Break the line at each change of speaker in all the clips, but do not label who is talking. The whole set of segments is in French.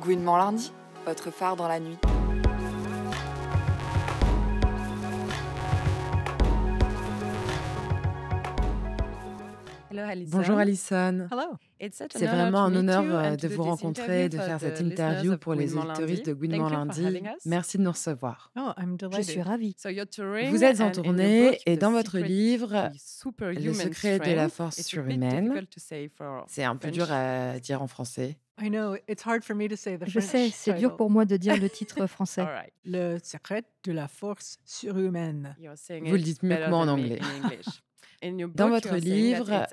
Gouinement lundi, votre phare dans la nuit.
Bonjour Alison. C'est vraiment un honneur euh, de vous rencontrer de faire cette interview pour les auditeurs de Gouinement lundi. Merci de nous recevoir.
Oh, Je suis ravie.
Vous êtes en tournée et dans votre livre, Le secret de la force surhumaine, c'est un peu dur à dire en français.
Je sais, c'est dur pour moi de dire le titre français.
Le secret de la force surhumaine.
Vous le dites mieux que moi en anglais. Dans votre livre,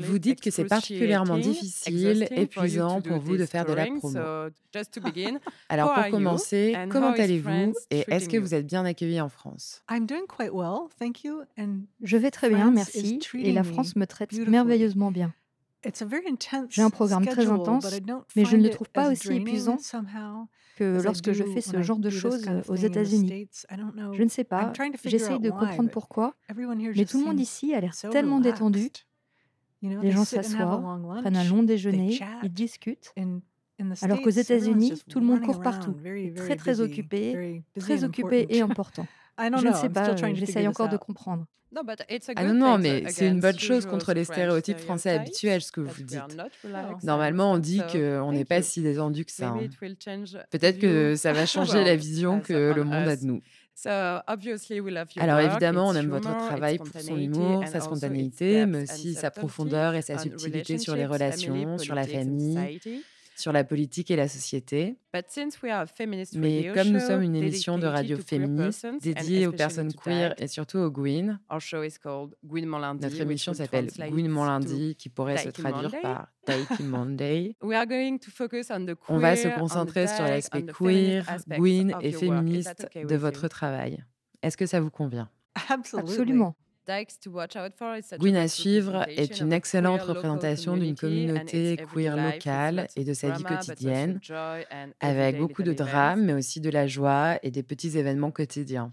vous dites que c'est particulièrement difficile, épuisant pour vous de faire de la promo. Alors pour commencer, comment allez-vous et est-ce que vous êtes bien accueilli en France?
Je vais très bien, merci, et la France me traite merveilleusement bien. J'ai un programme très intense, mais je ne le trouve pas aussi épuisant que lorsque je fais ce genre de choses aux États-Unis. Je ne sais pas, j'essaye de comprendre pourquoi, mais tout le monde ici a l'air tellement détendu. Les gens s'assoient, prennent un long déjeuner, ils discutent. Alors qu'aux États-Unis, tout le monde court partout, très très occupé, très occupé et important. Je ne sais pas, j'essaye encore de comprendre.
Ah non, non, mais c'est une bonne chose contre les stéréotypes français habituels, ce que vous dites. Normalement, on dit qu'on n'est pas si détendu que ça. Hein. Peut-être que ça va changer la vision que le monde a de nous. Alors évidemment, on aime votre travail pour son humour, sa spontanéité, mais aussi sa profondeur et sa subtilité sur les relations, sur la famille, sur la politique et la société. Mais comme nous sommes une émission de radio féministe dédiée aux personnes queer et surtout aux Gwyn, notre émission s'appelle Gouinement lundi, qui pourrait se traduire par Dating Monday. On va se concentrer sur l'aspect queer, Gwyn et féministe de votre travail. Est-ce que ça vous convient?
Absolument.
Gwyn à suivre est une excellente représentation d'une communauté queer locale et de sa vie quotidienne, avec beaucoup de drames, mais aussi de la joie et des petits événements quotidiens.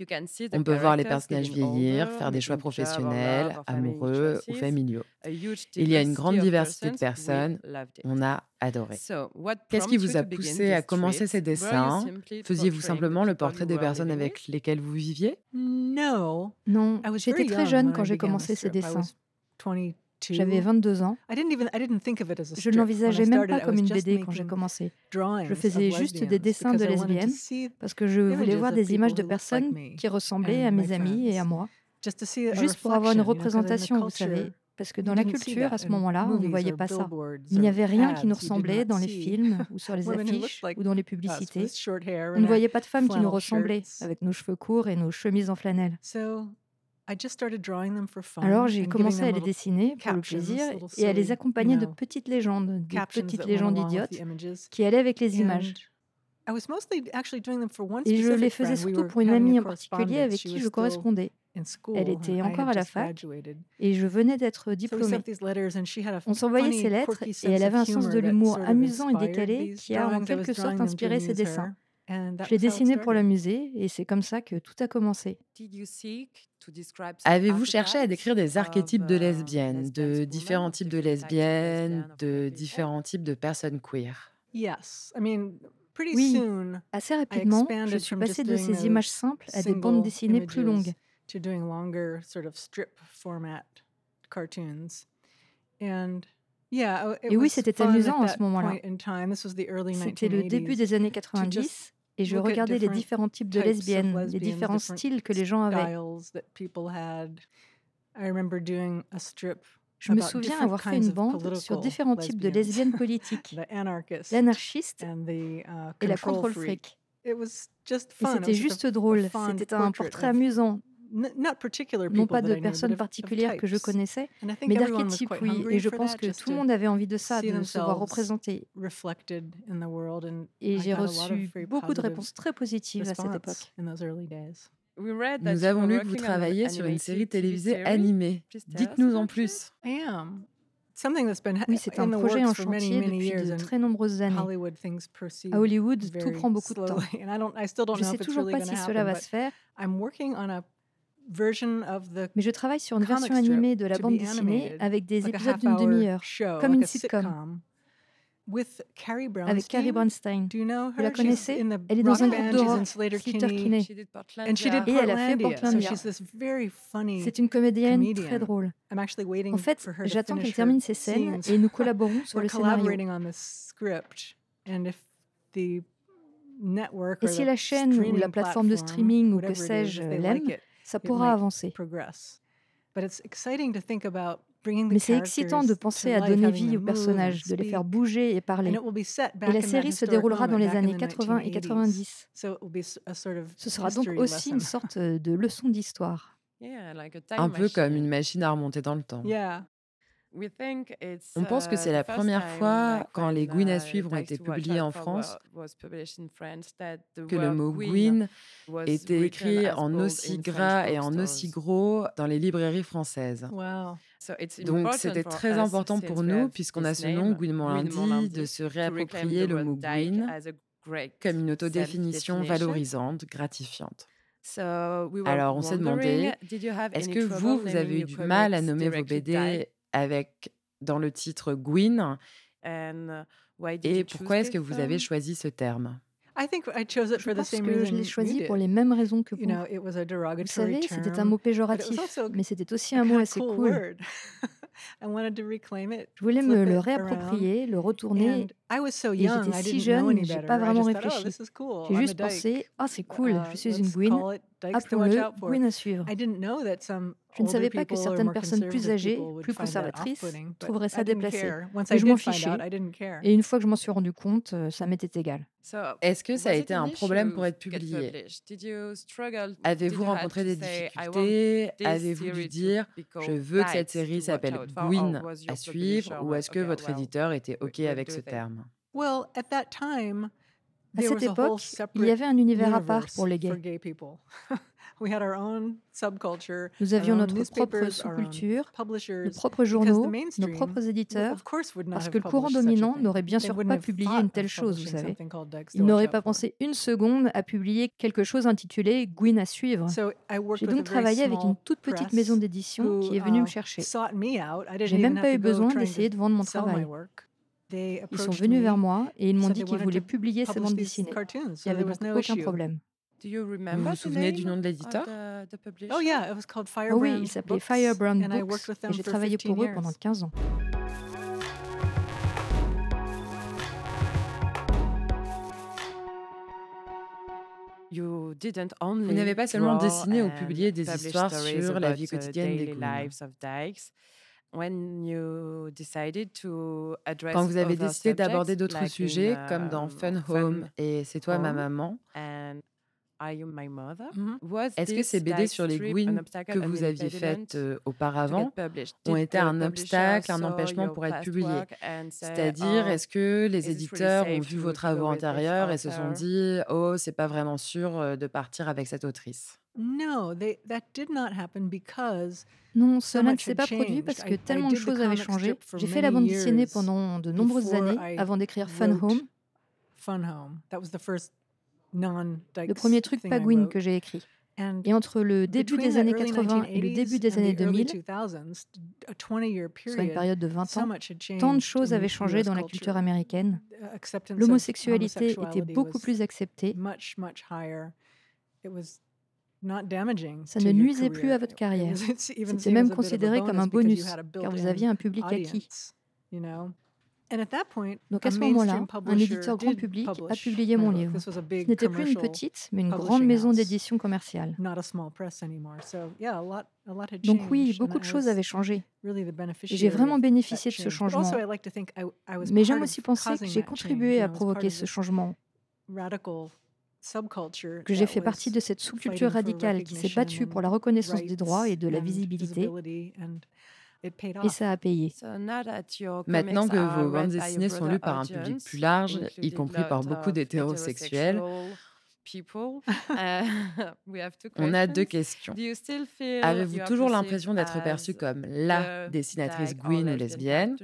On peut voir les personnages vieillir, faire des choix professionnels, amoureux ou familiaux. Il y a une grande diversité de personnes. On a adoré. Qu'est-ce qui vous a poussé à commencer ces dessins? Faisiez-vous simplement le portrait des personnes avec lesquelles vous viviez?
Non, j'étais très jeune quand j'ai commencé ces dessins. J'avais 22 ans. Je ne l'envisageais même pas comme une BD quand j'ai commencé. Je faisais juste des dessins de lesbiennes parce que je voulais voir des images de personnes qui ressemblaient à mes amis et à moi. Juste pour avoir une représentation, vous savez, parce que dans la culture, à ce moment-là, on ne voyait pas ça. Il n'y avait rien qui nous ressemblait dans les films ou sur les affiches ou dans les publicités. On ne voyait pas de femmes qui nous ressemblaient, avec nos cheveux courts et nos chemises en flanelle. Alors j'ai commencé à les dessiner pour le plaisir et à les accompagner de petites légendes, de petites légendes idiotes qui allaient avec les images. Et je les faisais surtout pour une amie en particulier avec qui je correspondais. Elle était encore à la fac et je venais d'être diplômée. On s'envoyait ces lettres et elle avait un sens de l'humour amusant et décalé qui a en quelque sorte inspiré ses dessins. Je l'ai dessiné pour l'amuser et c'est comme ça que tout a commencé.
Avez-vous cherché à décrire des archétypes de lesbiennes, de différents types de lesbiennes, de différents types de personnes queer?
Oui, assez rapidement, je suis passée de ces images simples à des bandes dessinées plus longues. Et oui, c'était amusant à ce moment-là. C'était le début des années 90 et je regardais les différents types de lesbiennes, les différents styles que les gens avaient. Je me souviens avoir fait une bande sur différents types de lesbiennes politiques, l'anarchiste uh, et la control freak. Et c'était juste drôle, c'était un portrait amusant, non pas de personnes particulières que je connaissais, mais d'archétypes, oui. Et je pense que tout le monde avait envie de ça, de se voir représenté. Et j'ai reçu beaucoup de réponses très positives à cette époque.
Nous avons lu que vous travailliez sur une série télévisée animée. Dites-nous en plus.
Oui, c'est un projet en chantier depuis de très nombreuses années. À Hollywood, tout prend beaucoup de temps. Je ne sais toujours pas si cela va se faire, mais je travaille sur une version animée de la bande dessinée avec des épisodes d'une demi-heure, comme une sitcom. avec Carrie Brownstein. Vous la connaissez? Elle est dans un groupe de rock, Sleater-Kinney. Et elle a fait Portlandia. C'est une comédienne très drôle. En fait, j'attends qu'elle termine ses scènes et nous collaborons sur le scénario. Et si la chaîne ou la plateforme de streaming ou que sais-je l'aime, ça pourra avancer. Mais c'est excitant de penser à donner vie aux personnages, de les faire bouger et parler. Et la série se déroulera dans les années 80 et 90. Ce sera donc aussi une sorte de leçon d'histoire.
Un peu comme une machine à remonter dans le temps. On pense que c'est la première fois, quand les Gwyn à suivre ont été publiés en France, que le mot Gwyn était écrit en aussi gras et en aussi gros dans les librairies françaises. Donc c'était très important pour nous, puisqu'on a ce nom, Gwyn Morlandi, de se réapproprier le mot Gwyn comme une autodéfinition valorisante, gratifiante. Alors on s'est demandé, est-ce que vous, vous avez eu du mal à nommer vos BD avec dans le titre Gwyn. Et pourquoi est-ce que vous avez choisi ce terme?
Je pense que je l'ai choisi pour les mêmes raisons que vous. Vous savez, c'était un mot péjoratif, mais c'était aussi un mot assez cool. Je voulais me le réapproprier, le retourner. Et j'étais si jeune, j'ai pas vraiment oh, réfléchi. J'ai juste pensé, ah c'est cool, uh, je suis une Gwyn, appelons-le Gwyn à suivre. Je ne savais pas que certaines personnes plus âgées, plus conservatrices, trouveraient ça déplacé. Mais je m'en fichais. Et une fois que je m'en suis rendu compte, euh, ça m'était égal.
Est-ce que ça a été un problème pour être publié? Avez-vous rencontré des difficultés? Avez-vous dû dire je veux que cette série s'appelle Gwyn à suivre ou est-ce que votre éditeur était OK avec ce terme?
À cette époque, il y avait un univers à part pour les gays. Nous avions notre propre sous-culture, nos propres journaux, nos propres éditeurs, parce que le courant dominant n'aurait bien sûr pas publié une telle chose, vous savez. Il n'aurait pas pensé une seconde à publier quelque chose intitulé Gwyn à suivre. J'ai donc travaillé avec une toute petite maison d'édition qui est venue me uh, chercher. J'ai même pas eu besoin d'essayer de vendre mon travail. Ils sont venus vers moi et ils m'ont dit qu'ils voulaient publier ces bandes dessinées. Il n'y avait donc aucun problème.
Vous vous souvenez du nom de l'éditeur
Oh, oh oui, il s'appelait Firebrand Books et j'ai travaillé pour eux pendant 15 ans.
Vous n'avez pas seulement dessiné ou publié des histoires sur la vie quotidienne des quand vous avez décidé d'aborder d'autres sujets, comme dans um, Fun Home et C'est toi ma maman, Mm-hmm. Est-ce que ces BD sur les Gwyn que vous aviez faites euh, auparavant ont été un obstacle, un empêchement pour être publiés C'est-à-dire, est-ce que les éditeurs ont vu vos travaux antérieurs et se sont dit Oh, c'est pas vraiment sûr euh, de partir avec cette autrice
non, cela ne s'est pas produit parce que tellement de choses avaient changé. J'ai fait la bande dessinée pendant de nombreuses années avant d'écrire Fun Home. Le premier truc Pagwin que j'ai écrit. Et entre le début des années 80 et le début des années 2000, soit une période de 20 ans, tant de choses avaient changé dans la culture américaine. L'homosexualité était beaucoup plus acceptée. Ça ne nuisait plus à votre carrière. C'était même considéré comme un bonus, car vous aviez un public acquis. Donc à ce moment-là, un éditeur grand public a publié mon livre. Ce n'était plus une petite, mais une grande maison d'édition commerciale. Donc oui, beaucoup de choses avaient changé. J'ai vraiment bénéficié de ce changement. Mais j'aime aussi penser que j'ai contribué à provoquer ce changement que j'ai fait partie de cette sous-culture radicale qui s'est battue pour la reconnaissance des droits et de la visibilité et ça a payé.
Maintenant que vos bandes dessinées sont lues par un public plus large, y compris par beaucoup d'hétérosexuels, on a deux questions. Avez-vous toujours l'impression d'être perçue comme la dessinatrice Gwyn ou lesbienne?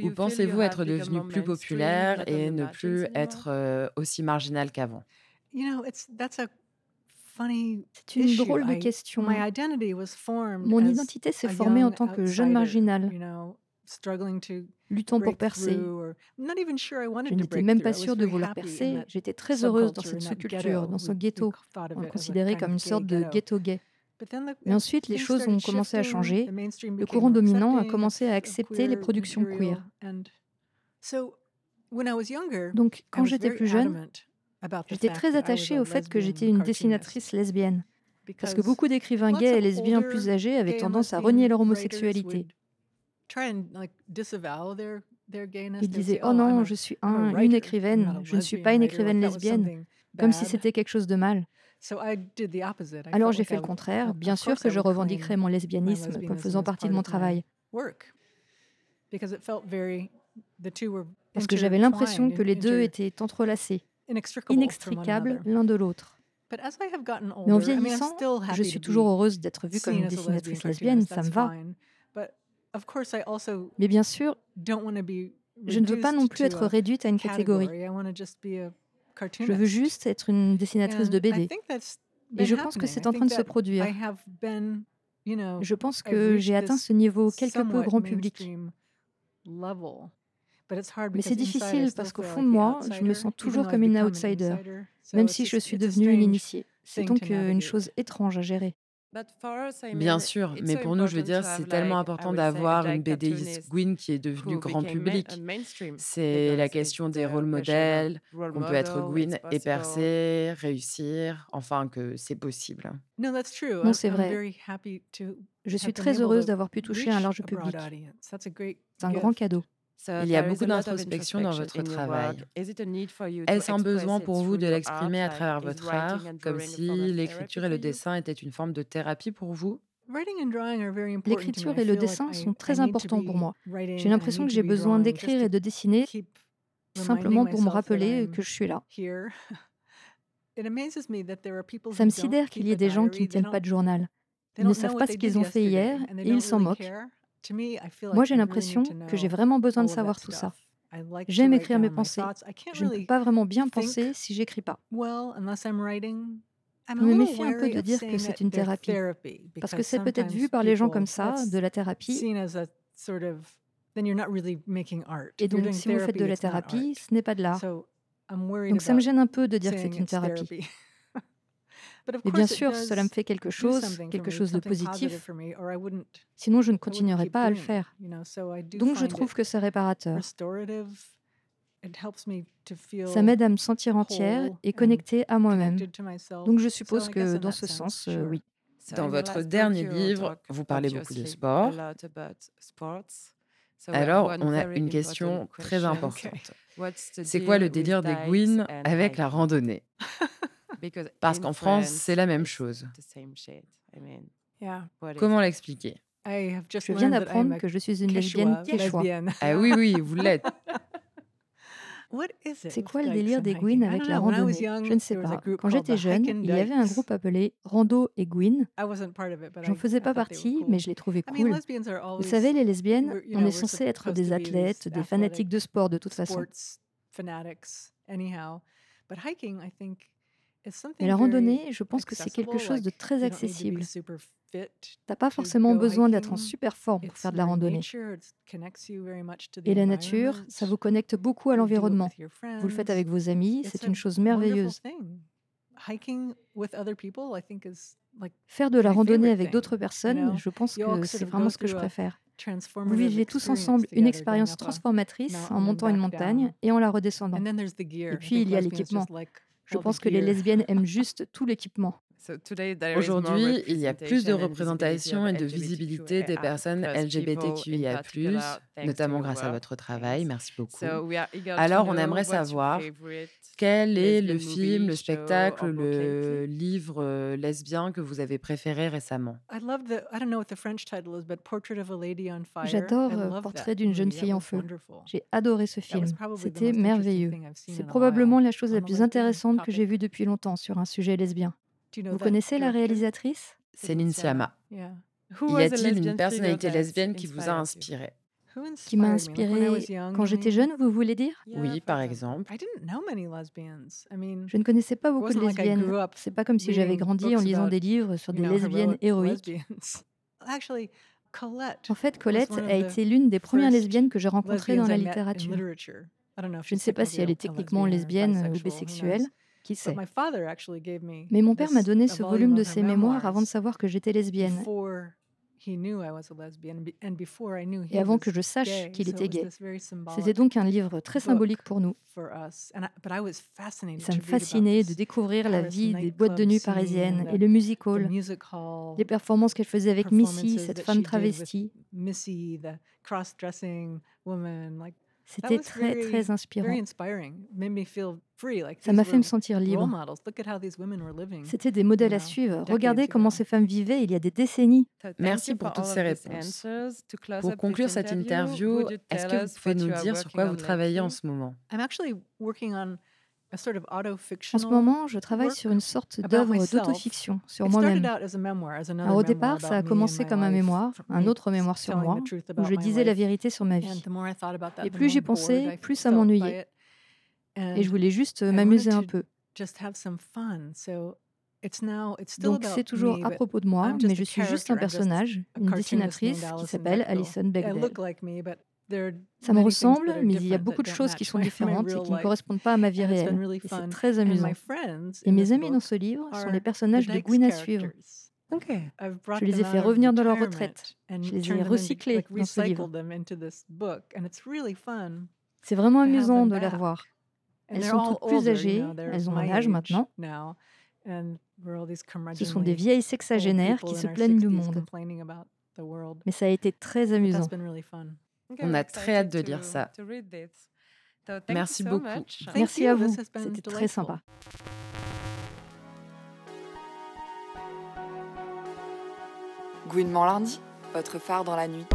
Ou pensez-vous être devenue plus populaire et ne plus être euh, aussi marginale qu'avant?
C'est une drôle de question. Mon identité s'est formée en tant que jeune marginale. luttant pour percer. Je n'étais même pas sûre de vouloir percer. J'étais très heureuse dans cette sous-culture, dans ce ghetto. On le considérait comme une sorte de ghetto gay. Mais ensuite, les choses ont commencé à changer. Le courant dominant a commencé à accepter les productions queer. Donc, quand j'étais plus jeune, j'étais très attachée au fait que j'étais une dessinatrice lesbienne. Parce que beaucoup d'écrivains gays et lesbiens plus âgés avaient tendance à renier leur homosexualité. Ils disaient Oh non, je suis un, une écrivaine, je ne suis pas une écrivaine lesbienne, comme si c'était quelque chose de mal. Alors j'ai fait le contraire. Bien sûr que je revendiquerai mon lesbianisme comme faisant partie de mon travail. Parce que j'avais l'impression que les deux étaient entrelacés, inextricables l'un de l'autre. Mais en vieillissant, je suis toujours heureuse d'être vue comme une dessinatrice lesbienne, ça me va. Mais bien sûr, je ne veux pas non plus être réduite à une catégorie. Je veux juste être une dessinatrice de BD. Et je pense que c'est en train de se produire. Je pense que j'ai atteint ce niveau quelque peu grand public. Mais c'est difficile parce qu'au fond de moi, je me sens toujours comme une outsider, même si je suis devenue une initiée. C'est donc une chose étrange à gérer.
Bien sûr, mais pour nous, je veux dire, c'est tellement important d'avoir une BDiste Gwyn qui est devenue grand public. C'est la question des rôles modèles, qu'on peut être Gwyn et percer, réussir, enfin que c'est possible.
Non, c'est vrai. Je suis très heureuse d'avoir pu toucher un large public. C'est un grand cadeau.
Il y a beaucoup d'introspection dans votre travail. Est-ce un besoin pour vous de l'exprimer à travers votre art, comme si l'écriture et le dessin étaient une forme de thérapie pour vous?
L'écriture et le dessin sont très importants pour moi. J'ai l'impression que j'ai besoin d'écrire et de dessiner simplement pour me rappeler que je suis là. Ça me sidère qu'il y ait des gens qui ne tiennent pas de journal. Ils ne savent pas ce qu'ils ont fait hier et ils s'en moquent. Moi, j'ai l'impression que j'ai vraiment besoin de savoir tout ça. J'aime écrire mes pensées. Je ne peux pas vraiment bien penser si j'écris pas. Je me méfie un peu de dire que c'est une thérapie, parce que c'est peut-être vu par les gens comme ça, de la thérapie. Et donc, si vous faites de la thérapie, ce n'est pas de l'art. Donc, ça me gêne un peu de dire que c'est une thérapie. Mais bien sûr, cela me fait quelque chose, quelque chose de positif. Sinon, je ne continuerai pas à le faire. Donc, je trouve que c'est réparateur. Ça m'aide à me sentir entière et connectée à moi-même. Donc, je suppose que dans ce sens, euh, oui.
Dans votre dernier livre, vous parlez beaucoup de sport. Alors, on a une question très importante. C'est quoi le délire des Gwyn avec la randonnée? Parce qu'en France, c'est la même chose. Comment l'expliquer?
Je viens d'apprendre que je suis une lesbienne quechua.
Ah oui, oui, vous l'êtes.
C'est quoi le délire des Gwyn avec la randonnée? Je ne sais pas. Quand j'étais jeune, il y avait un groupe appelé Rando et Gwyn. J'en faisais pas partie, mais je les trouvais cool. Vous savez, les lesbiennes, on est censé être des athlètes, des fanatiques de sport de toute façon. Mais la randonnée, je pense que c'est quelque chose de très accessible. Tu n'as pas forcément besoin d'être en super forme pour faire de la randonnée. Et la nature, ça vous connecte beaucoup à l'environnement. Vous le faites avec vos amis, c'est une chose merveilleuse. Faire de la randonnée avec d'autres personnes, je pense que c'est vraiment ce que je préfère. Vous vivez tous ensemble une expérience transformatrice en montant une montagne et en la redescendant. Et puis, il y a l'équipement. Je pense que les lesbiennes aiment juste tout l'équipement.
Aujourd'hui, il y a plus de représentation et de visibilité des personnes LGBTQIA, notamment grâce à votre travail. Merci beaucoup. Alors, on aimerait savoir quel est le film, le spectacle, le livre euh, lesbien que vous avez préféré récemment?
J'adore Portrait d'une jeune fille en feu. J'ai adoré ce film. C'était merveilleux. C'est probablement la chose la plus intéressante que j'ai vue depuis longtemps sur un sujet lesbien. Vous connaissez la réalisatrice?
Céline Sciamma. Y a-t-il une personnalité lesbienne qui vous a inspiré
qui m'a inspiré quand j'étais jeune, vous voulez dire?
Oui, par exemple.
Je ne connaissais pas beaucoup de lesbiennes. C'est pas comme si j'avais grandi en lisant des livres sur des lesbiennes héroïques. En fait, Colette a été l'une des premières lesbiennes que j'ai rencontrées dans la littérature. Je ne sais pas si elle est techniquement lesbienne ou bisexuelle, qui sait. Mais mon père m'a donné ce volume de ses mémoires avant de savoir que j'étais lesbienne. Et avant que je sache qu'il était gay. C'était donc un livre très symbolique pour nous. ça me fascinait de découvrir la vie des boîtes de nuit parisiennes et le music hall, les performances qu'elle faisait avec Missy, cette femme travestie. C'était très, très inspirant. Ça m'a fait me sentir libre. C'était des modèles à suivre. Regardez comment ces femmes vivaient il y a des décennies.
Merci pour toutes ces réponses. Pour conclure cette interview, est-ce que vous pouvez nous dire sur quoi vous travaillez en ce moment?
En ce moment, je travaille sur une sorte d'œuvre d'autofiction sur moi-même. au départ, ça a commencé comme un mémoire, un autre mémoire sur moi, où je disais la vérité sur ma vie. Et plus j'y pensais, plus ça m'ennuyait. Et je voulais juste m'amuser un peu. Donc c'est toujours à propos de moi, mais je suis juste un personnage, une dessinatrice qui s'appelle Alison Bechdel. Ça me ressemble, mais il y a beaucoup de choses qui sont différentes et qui ne correspondent pas à ma vie réelle. Et c'est très amusant. Et mes amis dans ce livre sont les personnages de Gwyn à suivre. Je les ai fait revenir dans leur retraite. Je les ai recyclés dans ce livre. C'est vraiment amusant de les revoir. Elles sont toutes plus âgées, elles ont mon âge maintenant. Ce sont des vieilles sexagénaires qui se plaignent du monde. Mais ça a été très amusant.
On a très hâte de lire ça. Merci beaucoup.
Merci à vous. C'était très sympa.
Gouinement lundi, votre phare dans la nuit.